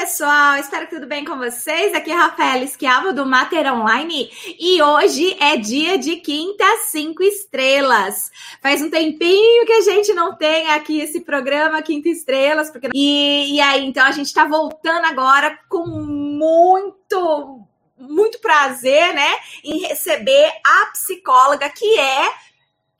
pessoal, espero que tudo bem com vocês. Aqui é Rafaela Esquiavo do Mater Online e hoje é dia de quinta cinco estrelas. Faz um tempinho que a gente não tem aqui esse programa Quinta Estrelas, porque e, e aí então a gente está voltando agora com muito muito prazer, né, em receber a psicóloga que é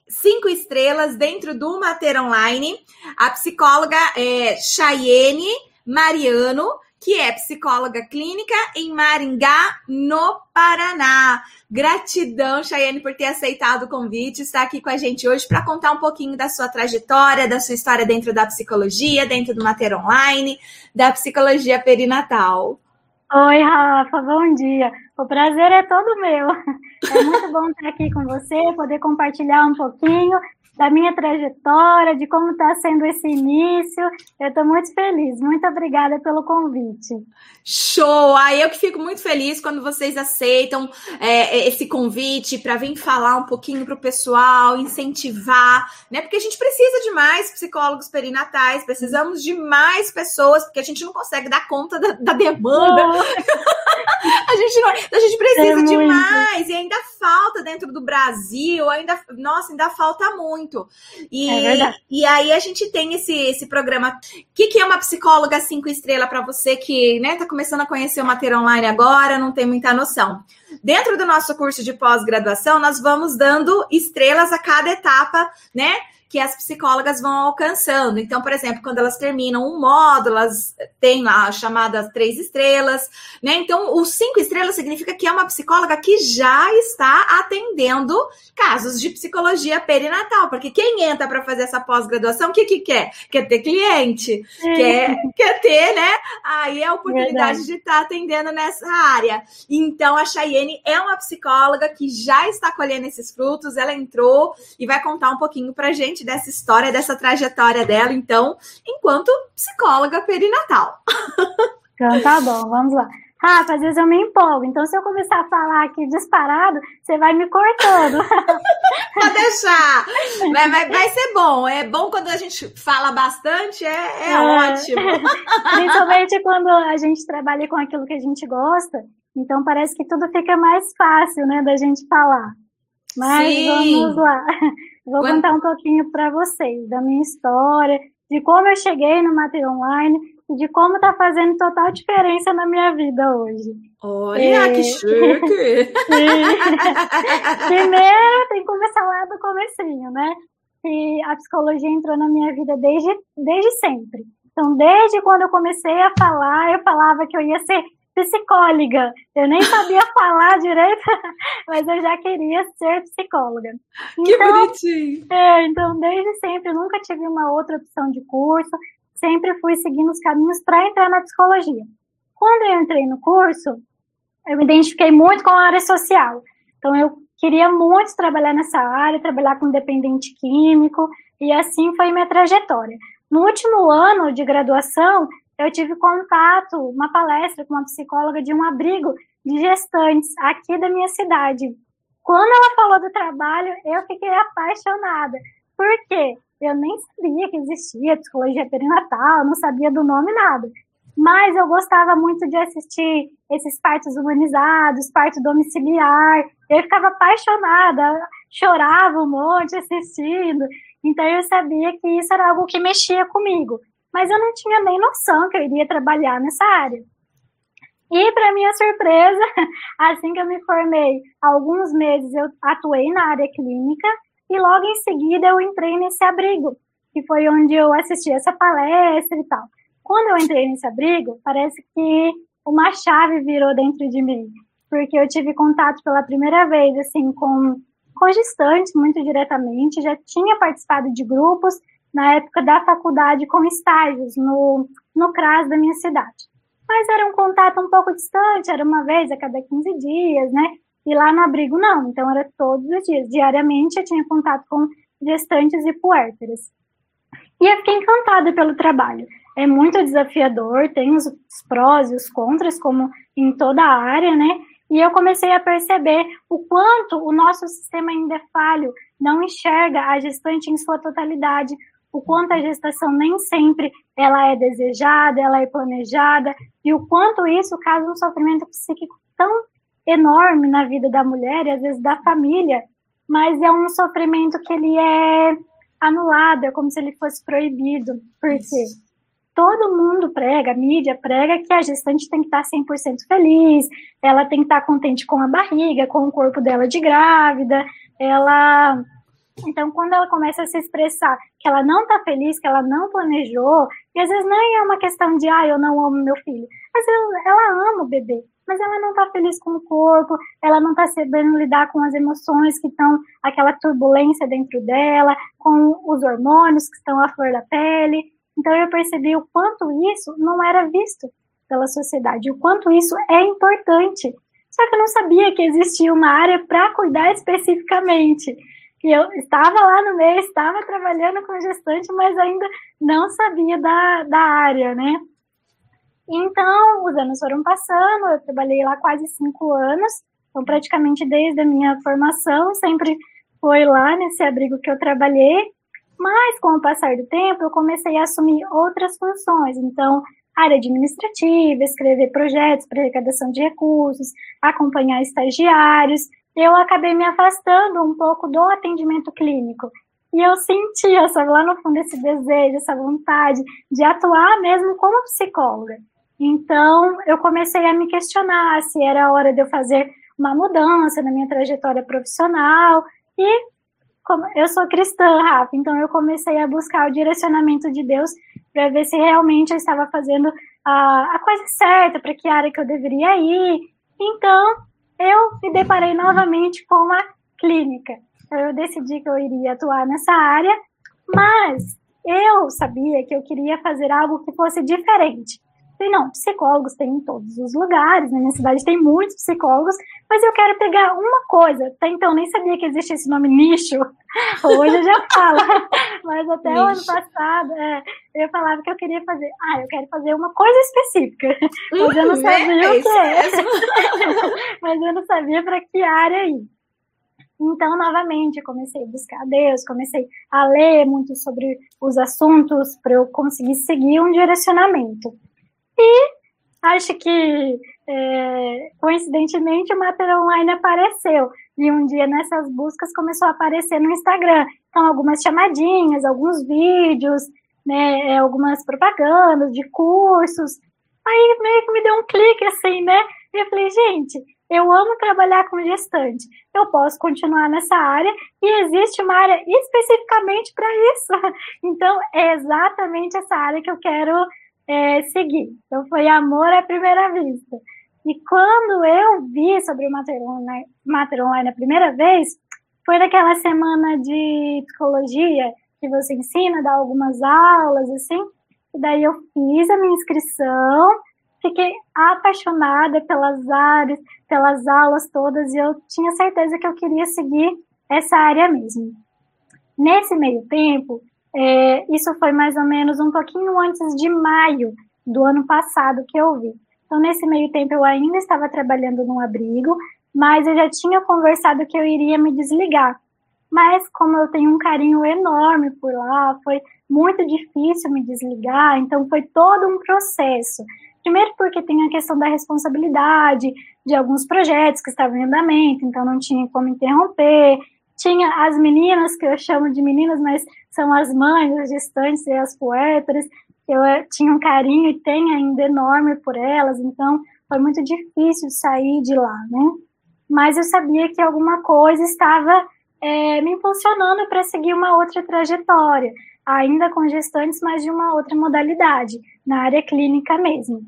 cinco estrelas dentro do Mater Online, a psicóloga é Chayene Mariano, que é psicóloga clínica em Maringá, no Paraná. Gratidão, Chayane, por ter aceitado o convite, estar aqui com a gente hoje para contar um pouquinho da sua trajetória, da sua história dentro da psicologia, dentro do Mater Online, da psicologia perinatal. Oi, Rafa, bom dia. O prazer é todo meu. É muito bom estar aqui com você, poder compartilhar um pouquinho da minha trajetória, de como está sendo esse início. Eu estou muito feliz. Muito obrigada pelo convite. Show! Aí eu que fico muito feliz quando vocês aceitam é, esse convite para vir falar um pouquinho para o pessoal, incentivar, né? Porque a gente precisa de mais psicólogos perinatais, precisamos de mais pessoas, porque a gente não consegue dar conta da, da demanda. a, gente não, a gente precisa é de mais, e ainda falta dentro do Brasil, ainda, nossa, ainda falta muito muito. E, é e aí a gente tem esse, esse programa. O que, que é uma psicóloga cinco estrelas para você que né, tá começando a conhecer o Mater Online agora, não tem muita noção? Dentro do nosso curso de pós-graduação, nós vamos dando estrelas a cada etapa, né? Que as psicólogas vão alcançando. Então, por exemplo, quando elas terminam um módulo, elas têm lá a chamada três estrelas, né? Então, o cinco estrelas significa que é uma psicóloga que já está atendendo casos de psicologia perinatal, porque quem entra para fazer essa pós-graduação, o que, que quer? Quer ter cliente, quer, quer ter, né? Aí a oportunidade Verdade. de estar tá atendendo nessa área. Então, a Chayenne é uma psicóloga que já está colhendo esses frutos, ela entrou e vai contar um pouquinho pra gente gente dessa história, dessa trajetória dela, então, enquanto psicóloga perinatal. Então tá bom, vamos lá. Rafa, às vezes eu me empolgo, então se eu começar a falar aqui disparado, você vai me cortando. Pode deixar. Vai, vai, vai, ser bom. É bom quando a gente fala bastante, é, é, é. ótimo. Principalmente quando a gente trabalha com aquilo que a gente gosta, então parece que tudo fica mais fácil, né, da gente falar. Mas Sim. vamos lá. Vou Quando... contar um pouquinho para vocês da minha história, de como eu cheguei no Mater Online e de como está fazendo total diferença na minha vida hoje. Olha, é... que chique! Primeiro, tem que começar lá do comecinho, né? E a psicologia entrou na minha vida desde, desde sempre. Então, desde quando eu comecei a falar, eu falava que eu ia ser psicóloga. Eu nem sabia falar direito, mas eu já queria ser psicóloga. Que então, bonitinho! É, então, desde sempre, nunca tive uma outra opção de curso, sempre fui seguindo os caminhos para entrar na psicologia. Quando eu entrei no curso, eu me identifiquei muito com a área social. Então, eu queria muito trabalhar nessa área, trabalhar com dependente químico, e assim foi minha trajetória. No último ano de graduação, eu tive contato, uma palestra com uma psicóloga de um abrigo de gestantes aqui da minha cidade. Quando ela falou do trabalho, eu fiquei apaixonada. Por quê? Eu nem sabia que existia psicologia perinatal, não sabia do nome nada. Mas eu gostava muito de assistir esses partos humanizados, parto domiciliar. Eu ficava apaixonada, chorava um monte assistindo. Então eu sabia que isso era algo que mexia comigo mas eu não tinha nem noção que eu iria trabalhar nessa área. E, para minha surpresa, assim que eu me formei, alguns meses eu atuei na área clínica e logo em seguida eu entrei nesse abrigo, que foi onde eu assisti essa palestra e tal. Quando eu entrei nesse abrigo, parece que uma chave virou dentro de mim, porque eu tive contato pela primeira vez assim com, com gestantes muito diretamente, já tinha participado de grupos na época da faculdade com estágios no, no CRAS da minha cidade. Mas era um contato um pouco distante, era uma vez a cada 15 dias, né? E lá no abrigo não, então era todos os dias. Diariamente eu tinha contato com gestantes e puérperas. E eu fiquei encantada pelo trabalho. É muito desafiador, tem os prós e os contras, como em toda a área, né? E eu comecei a perceber o quanto o nosso sistema ainda é falho, não enxerga a gestante em sua totalidade, o quanto a gestação nem sempre ela é desejada, ela é planejada, e o quanto isso causa um sofrimento psíquico tão enorme na vida da mulher e às vezes da família, mas é um sofrimento que ele é anulado, é como se ele fosse proibido, porque todo mundo prega, a mídia prega que a gestante tem que estar 100% feliz, ela tem que estar contente com a barriga, com o corpo dela de grávida, ela então, quando ela começa a se expressar que ela não está feliz, que ela não planejou, e às vezes nem é uma questão de, ah, eu não amo meu filho, mas ela, ela ama o bebê, mas ela não está feliz com o corpo, ela não está sabendo lidar com as emoções que estão, aquela turbulência dentro dela, com os hormônios que estão à flor da pele. Então, eu percebi o quanto isso não era visto pela sociedade, o quanto isso é importante. Só que eu não sabia que existia uma área para cuidar especificamente que eu estava lá no meio, estava trabalhando com gestante, mas ainda não sabia da, da área, né? Então, os anos foram passando, eu trabalhei lá quase cinco anos, então praticamente desde a minha formação, sempre foi lá nesse abrigo que eu trabalhei, mas com o passar do tempo, eu comecei a assumir outras funções, então, área administrativa, escrever projetos para arrecadação de recursos, acompanhar estagiários, eu acabei me afastando um pouco do atendimento clínico. E eu sentia, sabe, lá no fundo, esse desejo, essa vontade de atuar mesmo como psicóloga. Então, eu comecei a me questionar se era hora de eu fazer uma mudança na minha trajetória profissional. E eu sou cristã, Rafa, então eu comecei a buscar o direcionamento de Deus para ver se realmente eu estava fazendo a, a coisa certa, para que área que eu deveria ir. Então, eu me deparei novamente com a clínica. Eu decidi que eu iria atuar nessa área, mas eu sabia que eu queria fazer algo que fosse diferente. Falei, não, psicólogos tem em todos os lugares, na minha cidade tem muitos psicólogos, mas eu quero pegar uma coisa. Até então nem sabia que existia esse nome nicho. Hoje eu já falo. Mas até o ano passado, é, eu falava que eu queria fazer. Ah, eu quero fazer uma coisa específica. Mas eu não sabia é, o que é. mas eu não sabia para que área ir. Então, novamente, eu comecei a buscar Deus, comecei a ler muito sobre os assuntos para eu conseguir seguir um direcionamento. E acho que, é, coincidentemente, o Mater Online apareceu. E um dia nessas buscas começou a aparecer no Instagram. Então, algumas chamadinhas, alguns vídeos, né, é, algumas propagandas de cursos. Aí meio que me deu um clique assim, né? E eu falei, gente, eu amo trabalhar com gestante. Eu posso continuar nessa área e existe uma área especificamente para isso. Então, é exatamente essa área que eu quero é, seguir. Então, foi amor à primeira vista. E quando eu vi sobre o Mater Online, Mater Online a primeira vez, foi naquela semana de psicologia que você ensina, dá algumas aulas, assim. E daí eu fiz a minha inscrição, fiquei apaixonada pelas áreas, pelas aulas todas, e eu tinha certeza que eu queria seguir essa área mesmo. Nesse meio tempo, é, isso foi mais ou menos um pouquinho antes de maio do ano passado que eu vi. Então, nesse meio tempo, eu ainda estava trabalhando num abrigo, mas eu já tinha conversado que eu iria me desligar. Mas, como eu tenho um carinho enorme por lá, foi muito difícil me desligar, então foi todo um processo. Primeiro, porque tem a questão da responsabilidade de alguns projetos que estavam em andamento, então não tinha como interromper. Tinha as meninas, que eu chamo de meninas, mas são as mães, as gestantes e as puérperas, eu eh, tinha um carinho e tenho ainda enorme por elas, então foi muito difícil sair de lá, né? Mas eu sabia que alguma coisa estava é, me impulsionando para seguir uma outra trajetória, ainda com gestantes, mas de uma outra modalidade, na área clínica mesmo.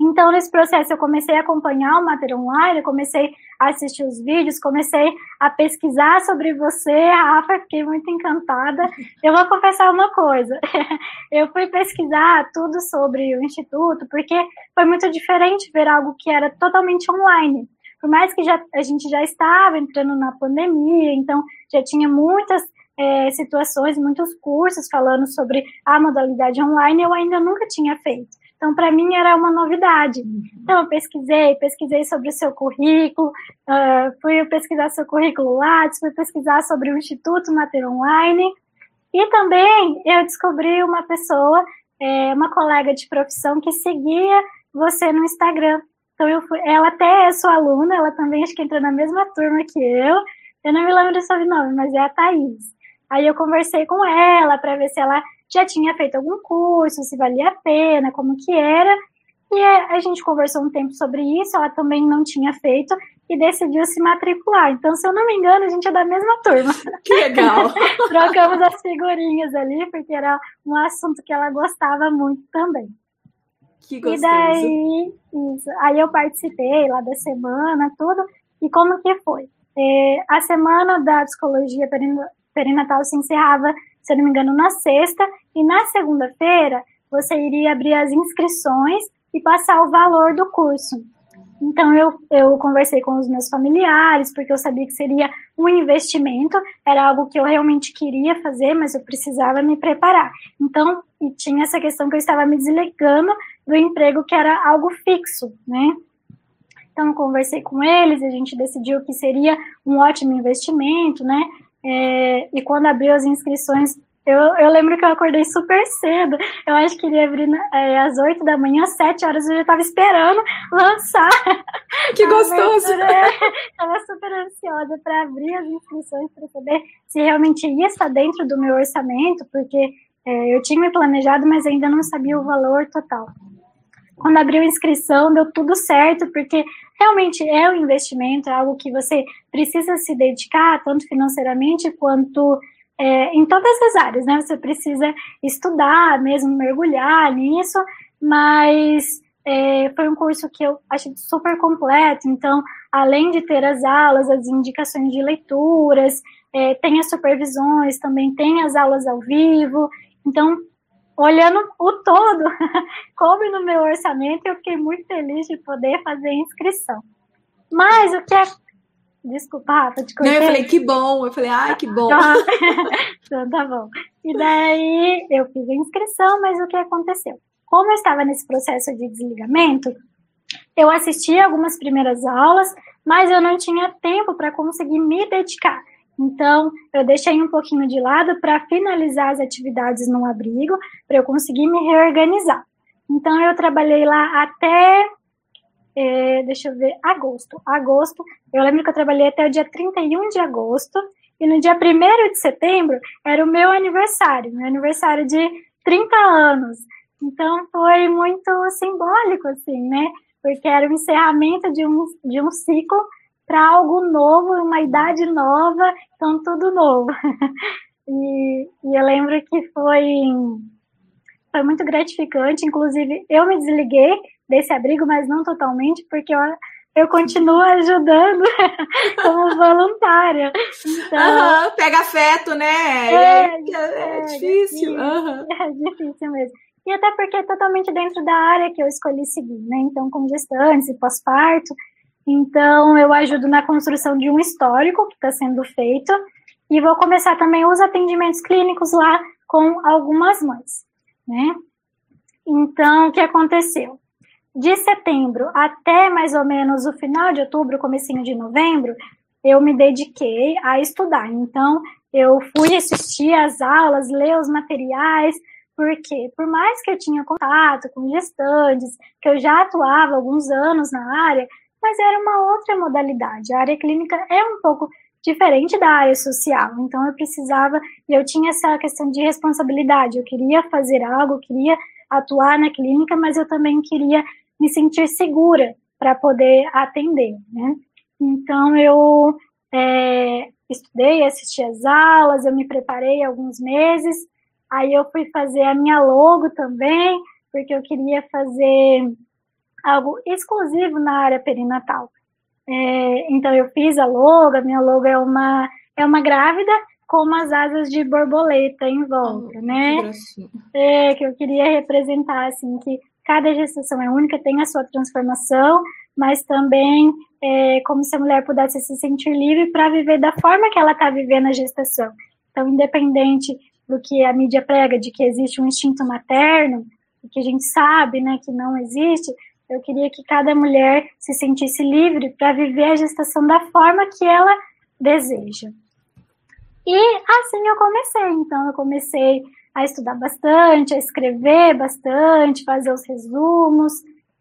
Então, nesse processo, eu comecei a acompanhar o Mater Online, eu comecei assistir os vídeos, comecei a pesquisar sobre você, Rafa, fiquei muito encantada. Eu vou confessar uma coisa, eu fui pesquisar tudo sobre o Instituto, porque foi muito diferente ver algo que era totalmente online. Por mais que já, a gente já estava entrando na pandemia, então já tinha muitas é, situações, muitos cursos falando sobre a modalidade online, eu ainda nunca tinha feito. Então, para mim, era uma novidade. Então, eu pesquisei, pesquisei sobre o seu currículo, uh, fui pesquisar seu currículo lá, fui pesquisar sobre o Instituto Mater Online, E também eu descobri uma pessoa, é, uma colega de profissão que seguia você no Instagram. Então eu fui, ela até é sua aluna, ela também acho que entrou na mesma turma que eu. Eu não me lembro do sobrenome, mas é a Thaís. Aí eu conversei com ela para ver se ela já tinha feito algum curso, se valia a pena, como que era. E a gente conversou um tempo sobre isso, ela também não tinha feito e decidiu se matricular. Então, se eu não me engano, a gente é da mesma turma. Que legal! Trocamos as figurinhas ali, porque era um assunto que ela gostava muito também. Que gostoso. E daí, isso. Aí eu participei lá da semana, tudo. E como que foi? É, a semana da psicologia perinatal se encerrava, se eu não me engano, na sexta. E na segunda-feira, você iria abrir as inscrições e passar o valor do curso. Então, eu, eu conversei com os meus familiares, porque eu sabia que seria um investimento, era algo que eu realmente queria fazer, mas eu precisava me preparar. Então, e tinha essa questão que eu estava me desligando do emprego que era algo fixo, né? Então, conversei com eles, a gente decidiu que seria um ótimo investimento, né? É, e quando abriu as inscrições eu, eu lembro que eu acordei super cedo. Eu acho que iria abrir é, às 8 da manhã, às 7 horas eu já estava esperando lançar. Que gostoso! Estava super ansiosa para abrir as inscrições para saber se realmente ia estar dentro do meu orçamento, porque é, eu tinha me planejado, mas ainda não sabia o valor total. Quando abriu a inscrição, deu tudo certo, porque realmente é um investimento, é algo que você precisa se dedicar, tanto financeiramente quanto é, em todas as áreas, né? Você precisa estudar, mesmo mergulhar nisso, mas é, foi um curso que eu achei super completo. Então, além de ter as aulas, as indicações de leituras, é, tem as supervisões, também tem as aulas ao vivo. Então, olhando o todo, coube no meu orçamento, eu fiquei muito feliz de poder fazer a inscrição. Mas o que é Desculpa, Rafa, te cortei. Não, eu falei, que bom. Eu falei, ai, que bom. então, tá bom. E daí, eu fiz a inscrição, mas o que aconteceu? Como eu estava nesse processo de desligamento, eu assisti algumas primeiras aulas, mas eu não tinha tempo para conseguir me dedicar. Então, eu deixei um pouquinho de lado para finalizar as atividades no abrigo, para eu conseguir me reorganizar. Então, eu trabalhei lá até é, deixa eu ver, agosto. Agosto, eu lembro que eu trabalhei até o dia 31 de agosto, e no dia 1 de setembro era o meu aniversário, meu aniversário de 30 anos. Então foi muito simbólico, assim, né? Porque era o encerramento de um, de um ciclo para algo novo, uma idade nova, então tudo novo. e, e eu lembro que foi, foi muito gratificante, inclusive eu me desliguei desse abrigo, mas não totalmente, porque eu, eu continuo ajudando como voluntária. Então, uhum, pega afeto, né? É, é, é, é difícil. Uhum. É difícil mesmo. E até porque é totalmente dentro da área que eu escolhi seguir, né? Então, com gestantes e pós-parto. Então, eu ajudo na construção de um histórico que está sendo feito. E vou começar também os atendimentos clínicos lá com algumas mães, né? Então, o que aconteceu? de setembro até mais ou menos o final de outubro, comecinho de novembro, eu me dediquei a estudar. Então, eu fui assistir às aulas, ler os materiais, porque por mais que eu tinha contato com gestantes, que eu já atuava alguns anos na área, mas era uma outra modalidade. A área clínica é um pouco diferente da área social. Então eu precisava, e eu tinha essa questão de responsabilidade. Eu queria fazer algo, eu queria atuar na clínica, mas eu também queria me sentir segura para poder atender, né? Então eu é, estudei, assisti as aulas, eu me preparei alguns meses, aí eu fui fazer a minha logo também, porque eu queria fazer algo exclusivo na área perinatal. É, então eu fiz a logo, a minha logo é uma é uma grávida com umas asas de borboleta em volta, oh, né? Que é, que eu queria representar assim que cada gestação é única, tem a sua transformação, mas também é, como se a mulher pudesse se sentir livre para viver da forma que ela está vivendo a gestação. Então, independente do que a mídia prega, de que existe um instinto materno, que a gente sabe né, que não existe, eu queria que cada mulher se sentisse livre para viver a gestação da forma que ela deseja. E assim eu comecei. Então, eu comecei a estudar bastante, a escrever bastante, fazer os resumos.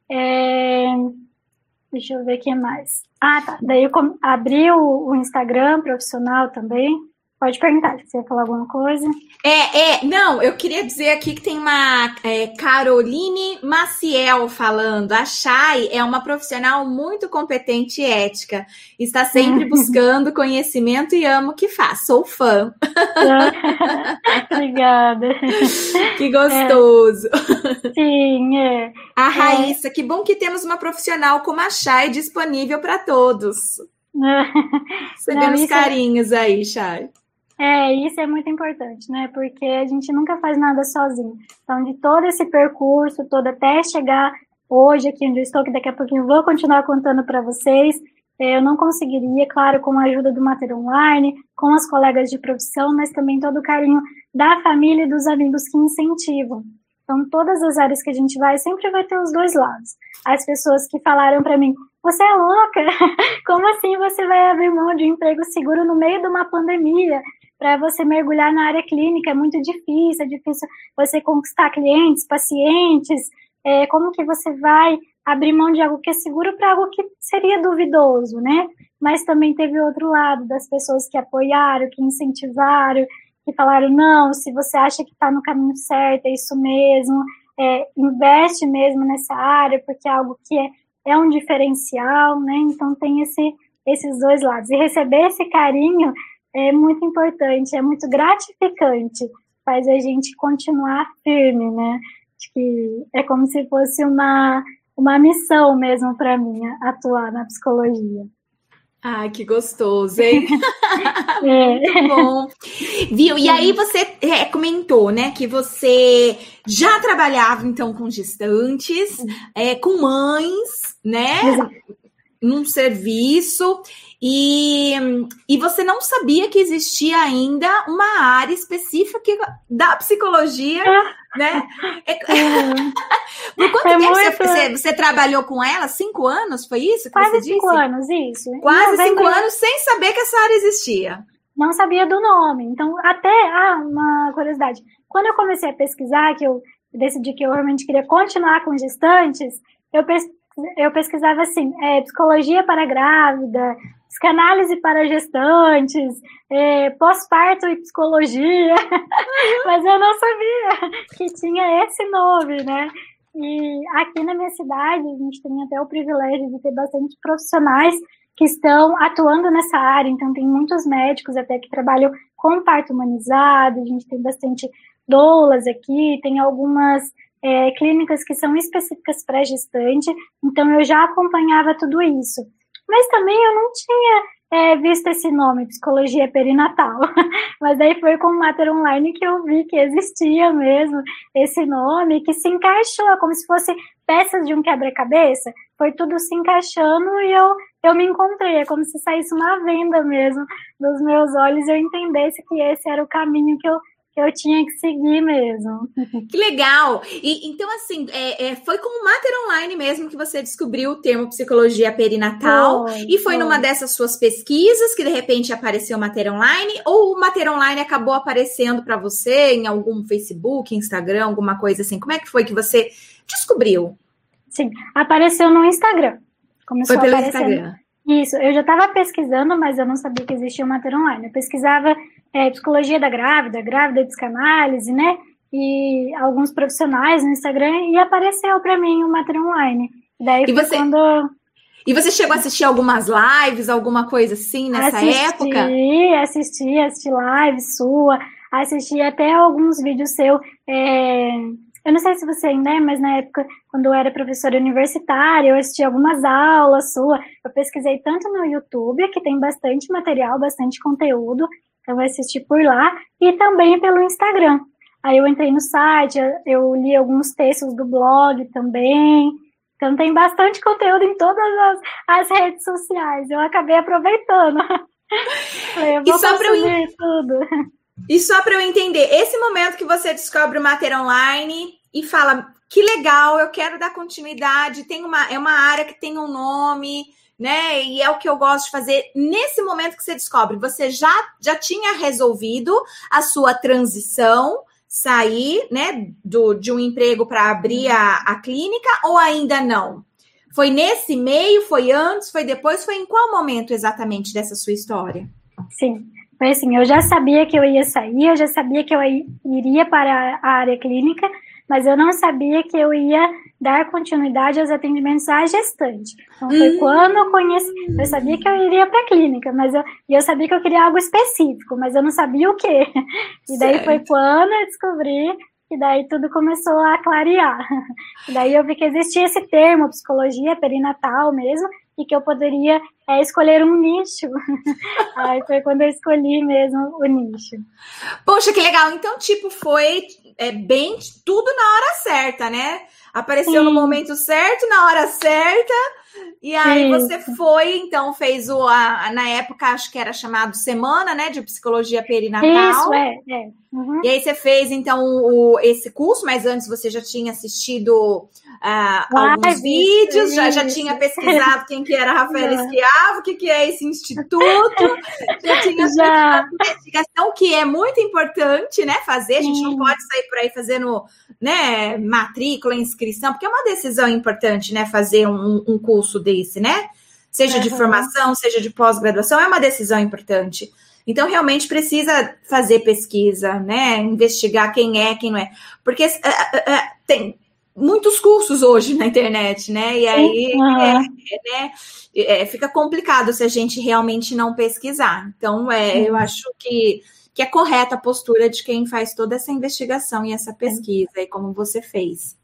É... Deixa eu ver o que mais. Ah, tá. Daí eu abri o, o Instagram profissional também. Pode perguntar, se você falar alguma coisa. É, é, não, eu queria dizer aqui que tem uma é, Caroline Maciel falando. A Chay é uma profissional muito competente e ética. Está sempre buscando conhecimento e amo o que faz. Sou fã. Obrigada. Que gostoso. É. Sim, é. A é. Raíssa, é. que bom que temos uma profissional como a Chay disponível para todos. Recebendo os é carinhos aí, Chay. É, isso é muito importante, né? Porque a gente nunca faz nada sozinho. Então, de todo esse percurso, todo até chegar hoje aqui onde eu estou, que daqui a pouquinho vou continuar contando para vocês, é, eu não conseguiria, claro, com a ajuda do Mater Online, com as colegas de profissão, mas também todo o carinho da família e dos amigos que incentivam. Então, todas as áreas que a gente vai, sempre vai ter os dois lados. As pessoas que falaram para mim, você é louca? Como assim você vai abrir mão de um emprego seguro no meio de uma pandemia? Para você mergulhar na área clínica é muito difícil, é difícil você conquistar clientes, pacientes, é, como que você vai abrir mão de algo que é seguro para algo que seria duvidoso, né? Mas também teve outro lado das pessoas que apoiaram, que incentivaram, que falaram, não, se você acha que está no caminho certo, é isso mesmo, é, investe mesmo nessa área, porque é algo que é, é um diferencial, né? Então tem esse, esses dois lados. E receber esse carinho é muito importante, é muito gratificante, faz a gente continuar firme, né? Acho que é como se fosse uma, uma missão mesmo para mim atuar na psicologia. Ai, que gostoso, hein? é. Muito bom. Viu? E aí você é, comentou, né, que você já trabalhava então com gestantes, é, com mães, né? Exato. Num serviço. E, e você não sabia que existia ainda uma área específica da psicologia, né? É, Por quanto é tempo muito... você, você, trabalhou com ela? Cinco anos? Foi isso Quase cinco anos, isso. Quase cinco anos sem saber que essa área existia. Não sabia do nome. Então, até, ah, uma curiosidade. Quando eu comecei a pesquisar, que eu decidi que eu realmente queria continuar com gestantes, eu, eu pesquisava assim, é, psicologia para grávida, psicanálise para gestantes, é, pós-parto e psicologia, mas eu não sabia que tinha esse nome, né? E aqui na minha cidade, a gente tem até o privilégio de ter bastante profissionais que estão atuando nessa área, então tem muitos médicos até que trabalham com parto humanizado, a gente tem bastante doulas aqui, tem algumas é, clínicas que são específicas para gestante, então eu já acompanhava tudo isso. Mas também eu não tinha é, visto esse nome, psicologia perinatal. Mas aí foi com o Mater Online que eu vi que existia mesmo esse nome, que se encaixou, como se fosse peças de um quebra-cabeça. Foi tudo se encaixando e eu, eu me encontrei. É como se saísse uma venda mesmo dos meus olhos e eu entendesse que esse era o caminho que eu eu tinha que seguir mesmo. Que legal! E então, assim, é, é, foi com o Mater Online mesmo que você descobriu o termo psicologia perinatal foi, e foi, foi, numa dessas suas pesquisas que de repente apareceu o Mater Online ou o Mater Online acabou aparecendo para você em algum Facebook, Instagram, alguma coisa assim? Como é que foi que você descobriu? Sim, apareceu no Instagram. Começou foi pelo Instagram. Isso, eu já estava pesquisando, mas eu não sabia que existia o Mater Online. Eu pesquisava é, psicologia da grávida, grávida de psicanálise, né? E alguns profissionais no Instagram e apareceu para mim o Mater Online. Daí e você... quando e você chegou a assistir algumas lives, alguma coisa assim nessa assisti, época? Assisti, assisti, assisti lives sua, assisti até alguns vídeos seu. É, eu não sei se você ainda é, mas na época, quando eu era professora universitária, eu assisti algumas aulas sua. Eu pesquisei tanto no YouTube, que tem bastante material, bastante conteúdo, então eu assisti por lá, e também pelo Instagram. Aí eu entrei no site, eu li alguns textos do blog também. Então tem bastante conteúdo em todas as, as redes sociais. Eu acabei aproveitando. Falei, eu vou e só para eu tudo. E só para eu entender, esse momento que você descobre o Mater Online e fala que legal, eu quero dar continuidade, tem uma, é uma área que tem um nome, né? E é o que eu gosto de fazer nesse momento que você descobre. Você já, já tinha resolvido a sua transição, sair, né, do, de um emprego para abrir a, a clínica ou ainda não? Foi nesse meio? Foi antes? Foi depois? Foi em qual momento exatamente dessa sua história? Sim, foi assim, eu já sabia que eu ia sair, eu já sabia que eu iria para a área clínica, mas eu não sabia que eu ia dar continuidade aos atendimentos à gestante. Então, foi hum. quando eu conheci, eu sabia que eu iria para a clínica, mas eu, eu sabia que eu queria algo específico, mas eu não sabia o quê. E daí certo. foi quando eu descobri e daí tudo começou a clarear. E daí eu vi que existia esse termo, psicologia perinatal mesmo, e que eu poderia é, escolher um nicho. Aí foi quando eu escolhi mesmo o nicho. Poxa, que legal. Então, tipo, foi é, bem tudo na hora certa, né? Apareceu Sim. no momento certo, na hora certa. E aí Isso. você foi, então, fez o. A, na época, acho que era chamado Semana, né? De Psicologia Perinatal. Isso, é. é. Uhum. E aí você fez, então, o, esse curso, mas antes você já tinha assistido uh, alguns vídeos, já, já tinha pesquisado quem que era Rafael Esquiavo, o que, que é esse instituto, já tinha já. investigação, que é muito importante, né, fazer, a gente Sim. não pode sair por aí fazendo, né, matrícula, inscrição, porque é uma decisão importante, né, fazer um, um curso desse, né, seja uhum. de formação, seja de pós-graduação, é uma decisão importante. Então, realmente precisa fazer pesquisa, né? Investigar quem é, quem não é. Porque uh, uh, uh, tem, muitos cursos hoje na internet, né? E aí uhum. é, né, é, fica complicado se a gente realmente não pesquisar. Então, é, eu acho que, que é correta a postura de quem faz toda essa investigação e essa pesquisa, e como você fez.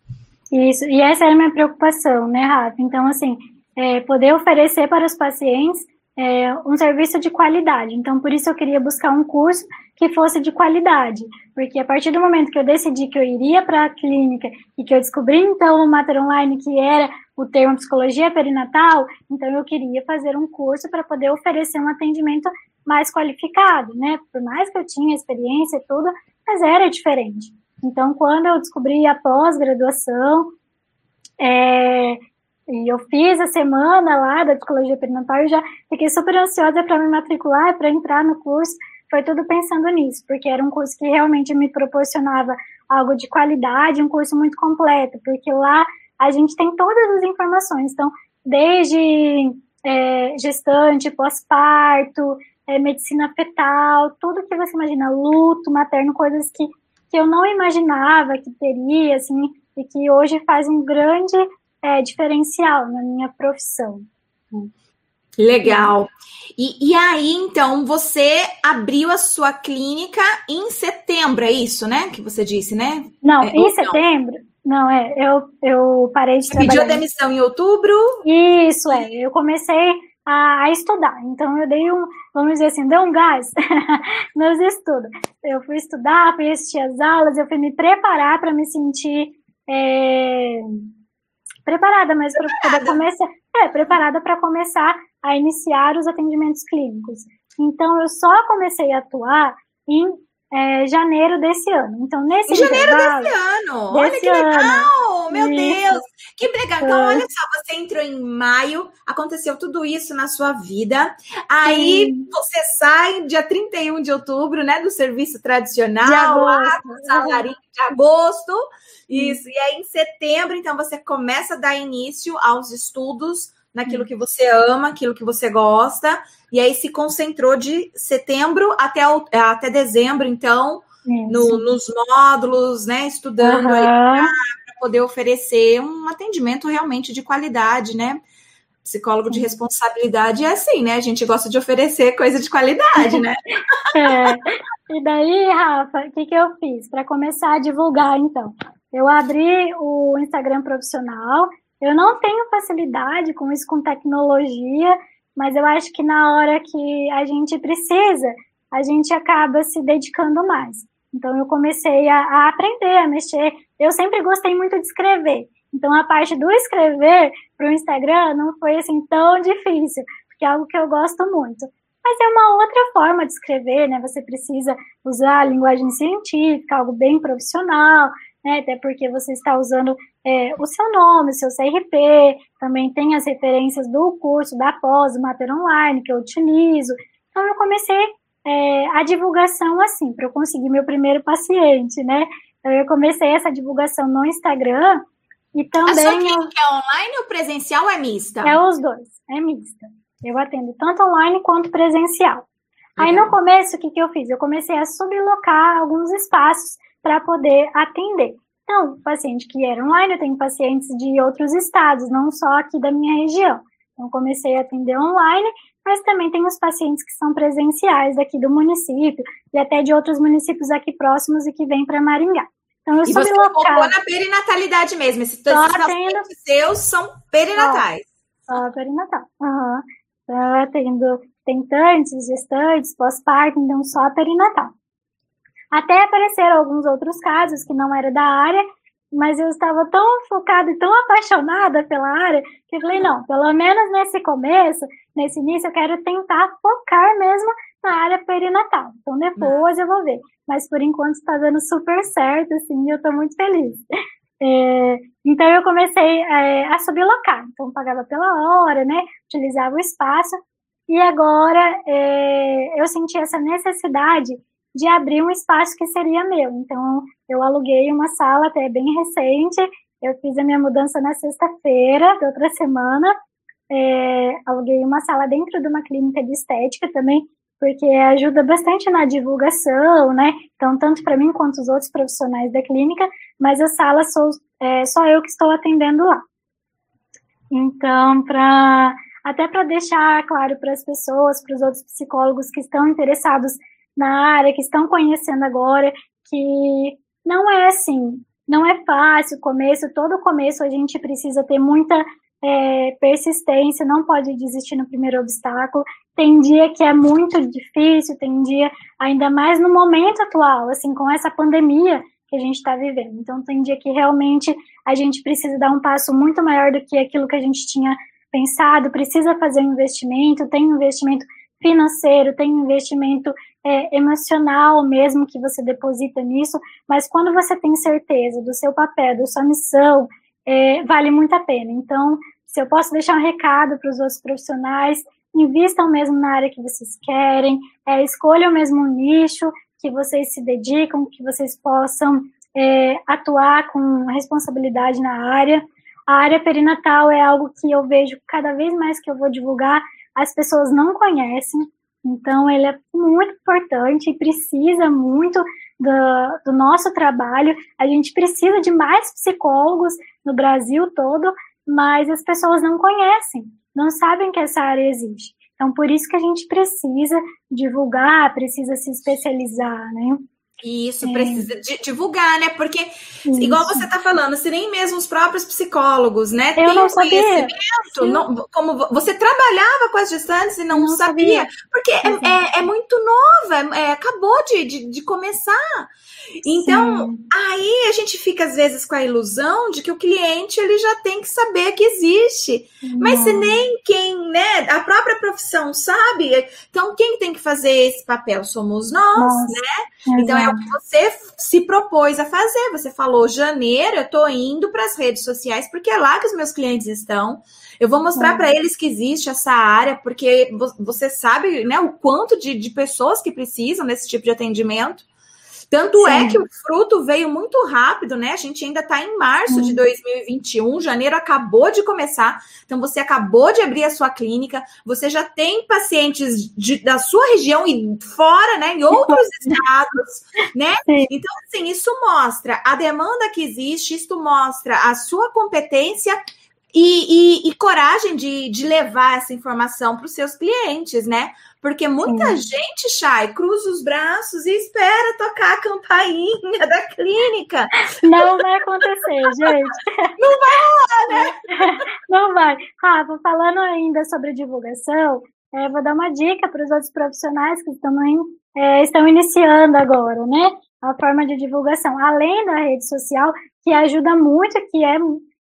Isso, e essa era a minha preocupação, né, Rafa? Então, assim, é, poder oferecer para os pacientes é, um serviço de qualidade. Então, por isso eu queria buscar um curso que fosse de qualidade, porque a partir do momento que eu decidi que eu iria para a clínica e que eu descobri então no Mater Online que era o termo psicologia perinatal, então eu queria fazer um curso para poder oferecer um atendimento mais qualificado, né? Por mais que eu tinha experiência e tudo, mas era diferente. Então, quando eu descobri a pós-graduação, é, e eu fiz a semana lá da psicologia perinatal e já fiquei super ansiosa para me matricular, para entrar no curso. Foi tudo pensando nisso, porque era um curso que realmente me proporcionava algo de qualidade, um curso muito completo, porque lá a gente tem todas as informações. Então, desde é, gestante, pós-parto, é, medicina fetal, tudo que você imagina, luto materno, coisas que, que eu não imaginava que teria, assim, e que hoje faz um grande é, diferencial na minha profissão. Legal. E, e aí, então, você abriu a sua clínica em setembro, é isso, né? Que você disse, né? Não, é, em setembro. Não, é, eu, eu parei de você trabalhar. Pediu a demissão em outubro? Isso, é. Eu comecei a, a, estudar. Então, eu dei um, vamos dizer assim, dei um gás nos estudos. Eu fui estudar, fui assistir as aulas, eu fui me preparar para me sentir é, preparada, mas para poder começar, é, preparada para começar a iniciar os atendimentos clínicos. Então, eu só comecei a atuar em é, janeiro desse ano. Então, nesse em janeiro desse ano! Olha que legal! Meu. Deus! Que legal! Então, olha só, você entrou em maio, aconteceu tudo isso na sua vida. Aí Sim. você sai dia 31 de outubro, né? Do serviço tradicional, de agosto. lá, de agosto. Isso. E aí, em setembro, então, você começa a dar início aos estudos naquilo que você ama, aquilo que você gosta, e aí se concentrou de setembro até, até dezembro, então, no, nos módulos, né, estudando uhum. para poder oferecer um atendimento realmente de qualidade, né? Psicólogo de responsabilidade é assim, né? A gente gosta de oferecer coisa de qualidade, né? é. E daí, Rafa, o que, que eu fiz? Para começar a divulgar, então. Eu abri o Instagram profissional eu não tenho facilidade com isso, com tecnologia, mas eu acho que na hora que a gente precisa, a gente acaba se dedicando mais. Então, eu comecei a, a aprender, a mexer. Eu sempre gostei muito de escrever. Então, a parte do escrever para o Instagram não foi assim tão difícil, porque é algo que eu gosto muito. Mas é uma outra forma de escrever, né? Você precisa usar a linguagem científica, algo bem profissional, né? Até porque você está usando é, o seu nome, o seu CRP, também tem as referências do curso, da pós, do Mater Online, que eu utilizo. Então, eu comecei é, a divulgação assim, para eu conseguir meu primeiro paciente, né? Então, eu comecei essa divulgação no Instagram e também. A sua clínica é online ou presencial ou é mista? É os dois, é mista. Eu atendo tanto online quanto presencial. Aí no começo, o que, que eu fiz? Eu comecei a sublocar alguns espaços para poder atender. Então, paciente que era online, eu tenho pacientes de outros estados, não só aqui da minha região. Então, comecei a atender online, mas também tem os pacientes que são presenciais daqui do município e até de outros municípios aqui próximos e que vêm para Maringá. Então, eu e você local. na perinatalidade mesmo. Esses, esses atendo... seus são perinatais. Só, só perinatal. Uhum. Então, atendo tentantes, gestantes, pós-parto, então só perinatal. Até apareceram alguns outros casos que não era da área, mas eu estava tão focada e tão apaixonada pela área que eu falei, não, pelo menos nesse começo, nesse início, eu quero tentar focar mesmo na área perinatal. Então depois eu vou ver. Mas por enquanto está dando super certo, assim, eu estou muito feliz. É, então eu comecei é, a sublocar. Então pagava pela hora, né? Utilizava o espaço. E agora é, eu senti essa necessidade de abrir um espaço que seria meu. Então, eu aluguei uma sala até bem recente. Eu fiz a minha mudança na sexta-feira da outra semana. É, aluguei uma sala dentro de uma clínica de estética também, porque ajuda bastante na divulgação, né? Então, tanto para mim quanto os outros profissionais da clínica, mas a sala sou é, só eu que estou atendendo lá. Então, para até para deixar claro para as pessoas, para os outros psicólogos que estão interessados na área, que estão conhecendo agora, que não é assim, não é fácil o começo, todo começo a gente precisa ter muita é, persistência, não pode desistir no primeiro obstáculo. Tem dia que é muito difícil, tem dia, ainda mais no momento atual, assim, com essa pandemia que a gente está vivendo. Então, tem dia que realmente a gente precisa dar um passo muito maior do que aquilo que a gente tinha pensado, precisa fazer um investimento, tem investimento financeiro, tem investimento é, emocional mesmo que você deposita nisso, mas quando você tem certeza do seu papel, da sua missão, é, vale muito a pena. Então, se eu posso deixar um recado para os outros profissionais, invistam mesmo na área que vocês querem, é, escolham mesmo um nicho que vocês se dedicam, que vocês possam é, atuar com responsabilidade na área. A área perinatal é algo que eu vejo cada vez mais que eu vou divulgar, as pessoas não conhecem, então ele é muito importante e precisa muito do, do, nosso trabalho. A gente precisa de mais psicólogos no Brasil todo, mas as pessoas não conhecem, não sabem que essa área existe. Então, por isso que a gente precisa divulgar, precisa se especializar, né? Isso, é. precisa divulgar, né? Porque, Isso. igual você está falando, se nem mesmo os próprios psicólogos, né? Eu tem não conhecimento. Não, como você trabalhava com as gestantes e não, não sabia. sabia. Porque é, é, é, muito nova, é, acabou de, de, de começar. Então, Sim. aí a gente fica às vezes com a ilusão de que o cliente ele já tem que saber que existe. Não. Mas se nem quem, né, a própria profissão sabe, então quem tem que fazer esse papel somos nós, Nossa. né? Então é que você se propôs a fazer. Você falou, janeiro, eu tô indo para as redes sociais porque é lá que os meus clientes estão. Eu vou mostrar para eles que existe essa área, porque você sabe né, o quanto de, de pessoas que precisam desse tipo de atendimento. Tanto é Sim. é que o fruto veio muito rápido, né? A gente ainda está em março de 2021, janeiro acabou de começar. Então, você acabou de abrir a sua clínica, você já tem pacientes de, da sua região e fora, né? Em outros estados, né? Sim. Então, assim, isso mostra a demanda que existe, isso mostra a sua competência e, e, e coragem de, de levar essa informação para os seus clientes, né? Porque muita Sim. gente, Chay, cruza os braços e espera tocar a campainha da clínica. Não vai acontecer, gente. Não vai rolar, né? Não vai. Rafa, falando ainda sobre divulgação, é, vou dar uma dica para os outros profissionais que também é, estão iniciando agora, né? A forma de divulgação, além da rede social, que ajuda muito, que é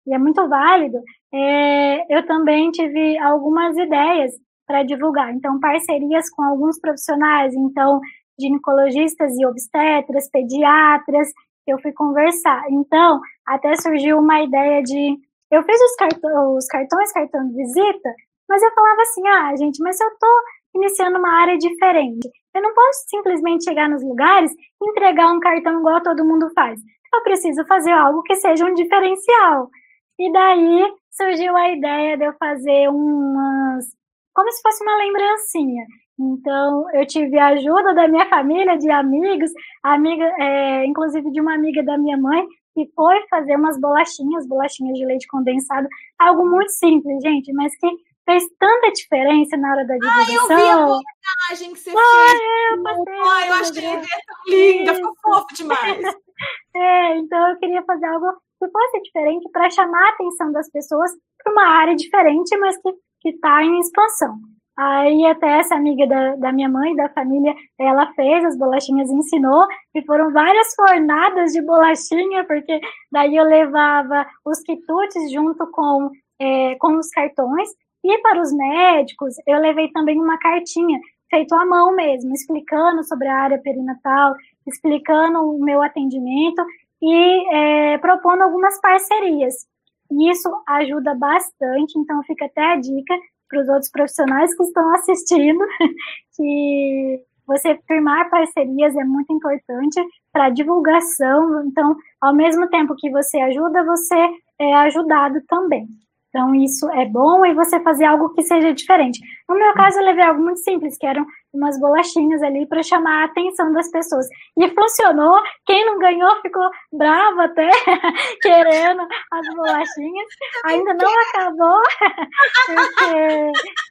e é muito válido, é, eu também tive algumas ideias para divulgar. Então, parcerias com alguns profissionais, então, ginecologistas e obstetras, pediatras, eu fui conversar. Então, até surgiu uma ideia de. Eu fiz os, cartões, os cartões, cartão de visita, mas eu falava assim: ah, gente, mas eu tô iniciando uma área diferente. Eu não posso simplesmente chegar nos lugares e entregar um cartão igual todo mundo faz. Eu preciso fazer algo que seja um diferencial. E daí surgiu a ideia de eu fazer umas. Como se fosse uma lembrancinha. Então, eu tive a ajuda da minha família, de amigos, amiga, é, inclusive de uma amiga da minha mãe, que foi fazer umas bolachinhas, bolachinhas de leite condensado, algo muito simples, gente, mas que fez tanta diferença na hora da divulgação. Ah, eu vi a montagem que você ah, fez. É, eu passei. Ah, eu achei a ideia tão linda, ficou fofo demais. é, então eu queria fazer algo que fosse diferente para chamar a atenção das pessoas para uma área diferente, mas que está em expansão. Aí até essa amiga da, da minha mãe, da família, ela fez as bolachinhas, ensinou, e foram várias fornadas de bolachinha, porque daí eu levava os quitutes junto com, é, com os cartões, e para os médicos, eu levei também uma cartinha, feito à mão mesmo, explicando sobre a área perinatal, explicando o meu atendimento e é, propondo algumas parcerias. E isso ajuda bastante, então fica até a dica para os outros profissionais que estão assistindo, que você firmar parcerias é muito importante para divulgação. Então, ao mesmo tempo que você ajuda, você é ajudado também. Então, isso é bom e você fazer algo que seja diferente. No meu caso, eu levei algo muito simples, que eram umas bolachinhas ali para chamar a atenção das pessoas. E funcionou. Quem não ganhou ficou bravo até, querendo as bolachinhas. Ainda não acabou, porque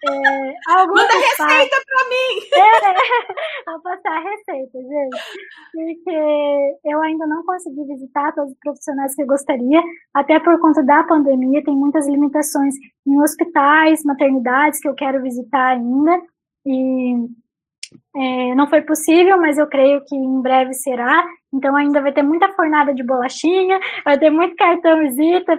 é, alguns Manda receita para mim! É, vou passar a receita, gente. Porque eu ainda não consegui visitar todos os profissionais que eu gostaria, até por conta da pandemia, tem muitas limitações em hospitais, maternidades que eu quero visitar ainda. E é, não foi possível, mas eu creio que em breve será. Então ainda vai ter muita fornada de bolachinha, vai ter muito cartão visita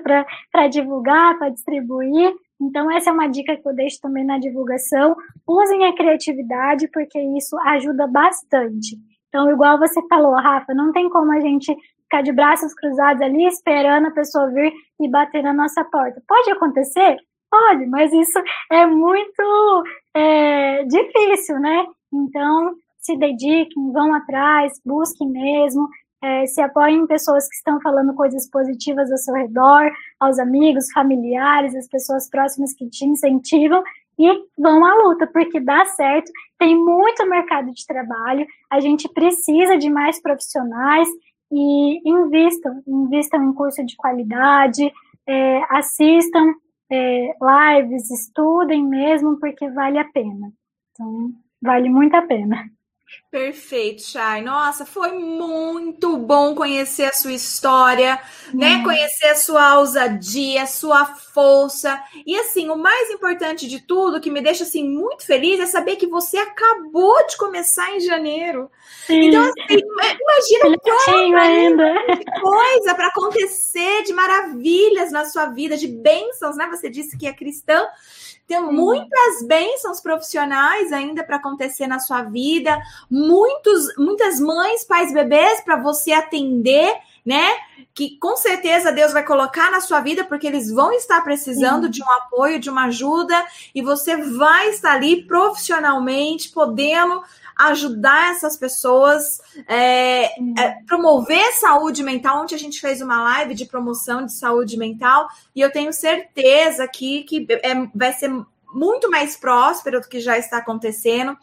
para divulgar, para distribuir. Então essa é uma dica que eu deixo também na divulgação. Usem a criatividade, porque isso ajuda bastante. Então, igual você falou, Rafa, não tem como a gente ficar de braços cruzados ali esperando a pessoa vir e bater na nossa porta. Pode acontecer? Pode, mas isso é muito é, difícil, né? Então, se dediquem, vão atrás, busquem mesmo, é, se apoiem em pessoas que estão falando coisas positivas ao seu redor, aos amigos, familiares, as pessoas próximas que te incentivam e vão à luta, porque dá certo, tem muito mercado de trabalho, a gente precisa de mais profissionais e invistam, invistam em curso de qualidade, é, assistam é, lives, estudem mesmo, porque vale a pena. Então, Vale muito a pena. Perfeito, Chay. Nossa, foi muito bom conhecer a sua história, hum. né? Conhecer a sua ousadia, a sua força. E assim, o mais importante de tudo, que me deixa assim muito feliz, é saber que você acabou de começar em janeiro. Sim. Então, assim, imagina quanta ainda. coisa para acontecer de maravilhas na sua vida, de bênçãos, né? Você disse que é cristã. Tem muitas bênçãos profissionais ainda para acontecer na sua vida, muitos, muitas mães, pais, bebês para você atender, né? Que com certeza Deus vai colocar na sua vida, porque eles vão estar precisando Sim. de um apoio, de uma ajuda, e você vai estar ali profissionalmente, podendo ajudar essas pessoas, é, é, promover saúde mental. Ontem a gente fez uma live de promoção de saúde mental e eu tenho certeza aqui que é, vai ser muito mais próspero do que já está acontecendo.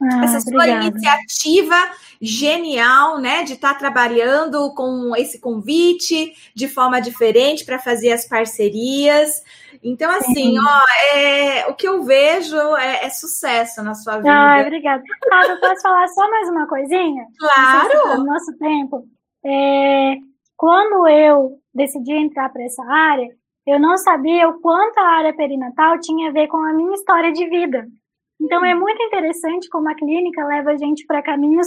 Ah, Essa sua obrigada. iniciativa genial, né, de estar tá trabalhando com esse convite de forma diferente para fazer as parcerias. Então, assim, ó, é, o que eu vejo é, é, sucesso na sua vida. Ah, obrigada. Ah, eu posso falar só mais uma coisinha? Claro! No nosso tempo. É, quando eu decidi entrar para essa área, eu não sabia o quanto a área perinatal tinha a ver com a minha história de vida. Então, é muito interessante como a clínica leva a gente para caminhos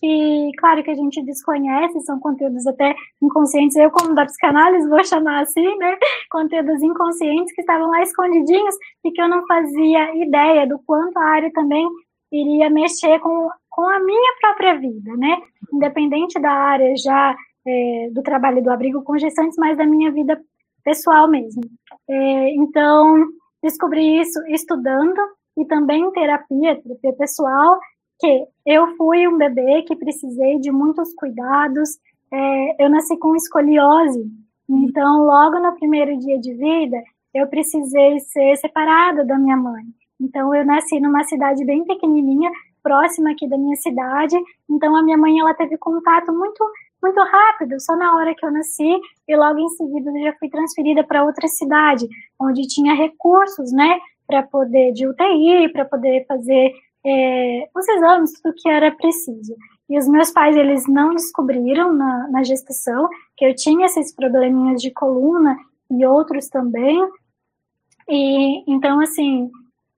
que, claro, que a gente desconhece, são conteúdos até inconscientes. Eu, como da psicanálise, vou chamar assim, né? Conteúdos inconscientes que estavam lá escondidinhos e que eu não fazia ideia do quanto a área também iria mexer com, com a minha própria vida, né? Independente da área já é, do trabalho do abrigo com gestantes, mas da minha vida pessoal mesmo. É, então, descobri isso estudando e também terapia, terapia pessoal, que eu fui um bebê que precisei de muitos cuidados. É, eu nasci com escoliose, então logo no primeiro dia de vida eu precisei ser separada da minha mãe. Então eu nasci numa cidade bem pequenininha, próxima aqui da minha cidade. Então a minha mãe ela teve contato muito muito rápido, só na hora que eu nasci e logo em seguida eu já fui transferida para outra cidade, onde tinha recursos, né, para poder de UTI, para poder fazer é, os exames, tudo que era preciso. E os meus pais, eles não descobriram na, na gestação que eu tinha esses probleminhas de coluna e outros também. E então, assim,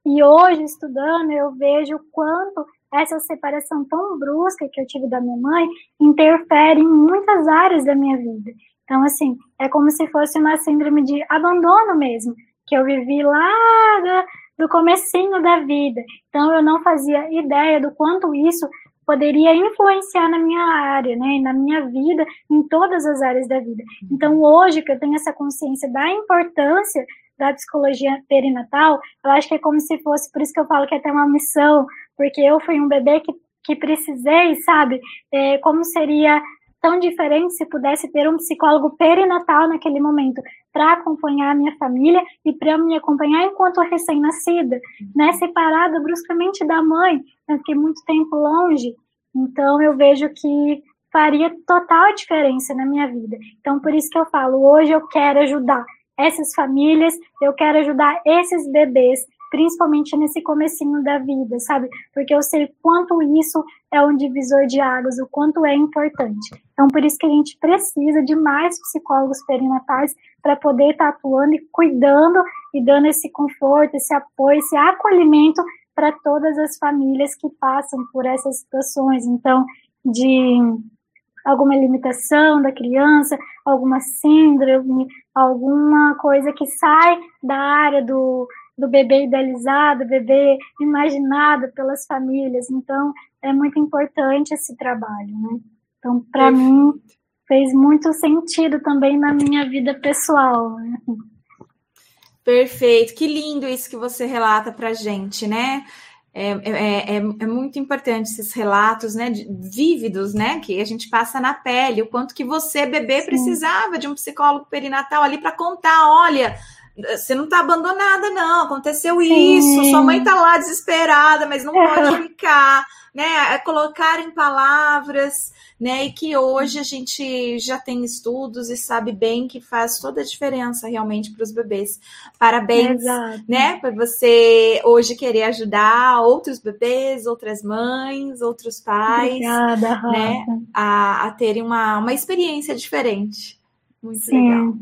e hoje estudando, eu vejo o quanto essa separação tão brusca que eu tive da minha mãe interfere em muitas áreas da minha vida. Então, assim, é como se fosse uma síndrome de abandono mesmo, que eu vivi lá do comecinho da vida. Então eu não fazia ideia do quanto isso poderia influenciar na minha área, né, na minha vida, em todas as áreas da vida. Então hoje que eu tenho essa consciência da importância da psicologia perinatal, eu acho que é como se fosse, por isso que eu falo que é até uma missão, porque eu fui um bebê que, que precisei, sabe, é, como seria tão diferente se pudesse ter um psicólogo perinatal naquele momento para acompanhar a minha família e para me acompanhar enquanto recém-nascida, né, separada bruscamente da mãe, eu fiquei muito tempo longe, então eu vejo que faria total diferença na minha vida. Então por isso que eu falo, hoje eu quero ajudar essas famílias, eu quero ajudar esses bebês principalmente nesse comecinho da vida, sabe? Porque eu sei quanto isso é um divisor de águas, o quanto é importante. Então, por isso que a gente precisa de mais psicólogos perinatais para poder estar tá atuando e cuidando e dando esse conforto, esse apoio, esse acolhimento para todas as famílias que passam por essas situações. Então, de alguma limitação da criança, alguma síndrome, alguma coisa que sai da área do, do bebê idealizado, bebê imaginado pelas famílias. Então, é muito importante esse trabalho, né? Então, para mim, fez muito sentido também na minha vida pessoal. Né? Perfeito, que lindo isso que você relata para gente, né? É, é, é, é, muito importante esses relatos, né, vívidos, né, que a gente passa na pele, o quanto que você, bebê, Sim. precisava de um psicólogo perinatal ali para contar, olha, você não tá abandonada, não. Aconteceu isso, Sim. sua mãe tá lá desesperada, mas não pode ficar, né? É colocar em palavras, né? E que hoje a gente já tem estudos e sabe bem que faz toda a diferença realmente para os bebês. Parabéns, Exato. né? Por você hoje querer ajudar outros bebês, outras mães, outros pais, Obrigada, né? A, a terem uma, uma experiência diferente. Muito Sim. legal.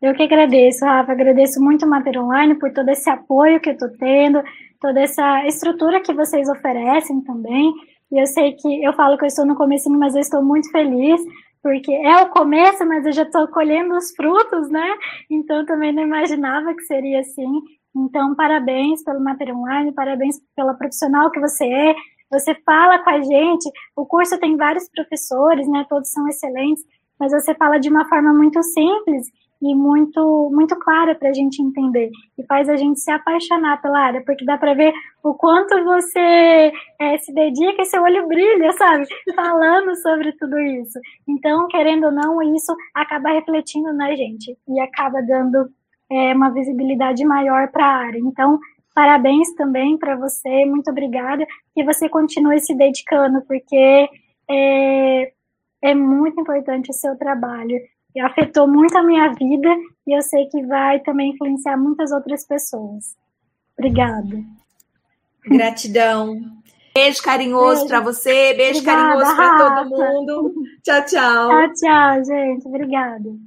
Eu que agradeço, Rafa, agradeço muito o Mater Online por todo esse apoio que eu estou tendo, toda essa estrutura que vocês oferecem também. E eu sei que eu falo que eu estou no começo, mas eu estou muito feliz, porque é o começo, mas eu já estou colhendo os frutos, né? Então também não imaginava que seria assim. Então, parabéns pelo Mater Online, parabéns pela profissional que você é. Você fala com a gente, o curso tem vários professores, né? Todos são excelentes, mas você fala de uma forma muito simples e muito muito clara para a gente entender e faz a gente se apaixonar pela área, porque dá para ver o quanto você é, se dedica e seu olho brilha, sabe? Falando sobre tudo isso. Então, querendo ou não, isso acaba refletindo na gente e acaba dando é, uma visibilidade maior para a área. Então, parabéns também para você, muito obrigada, que você continue se dedicando, porque é, é muito importante o seu trabalho afetou muito a minha vida e eu sei que vai também influenciar muitas outras pessoas. Obrigada. Gratidão. Beijo carinhoso para você, beijo Obrigada, carinhoso para todo mundo. Tchau, tchau. Tchau, tchau, gente. Obrigada.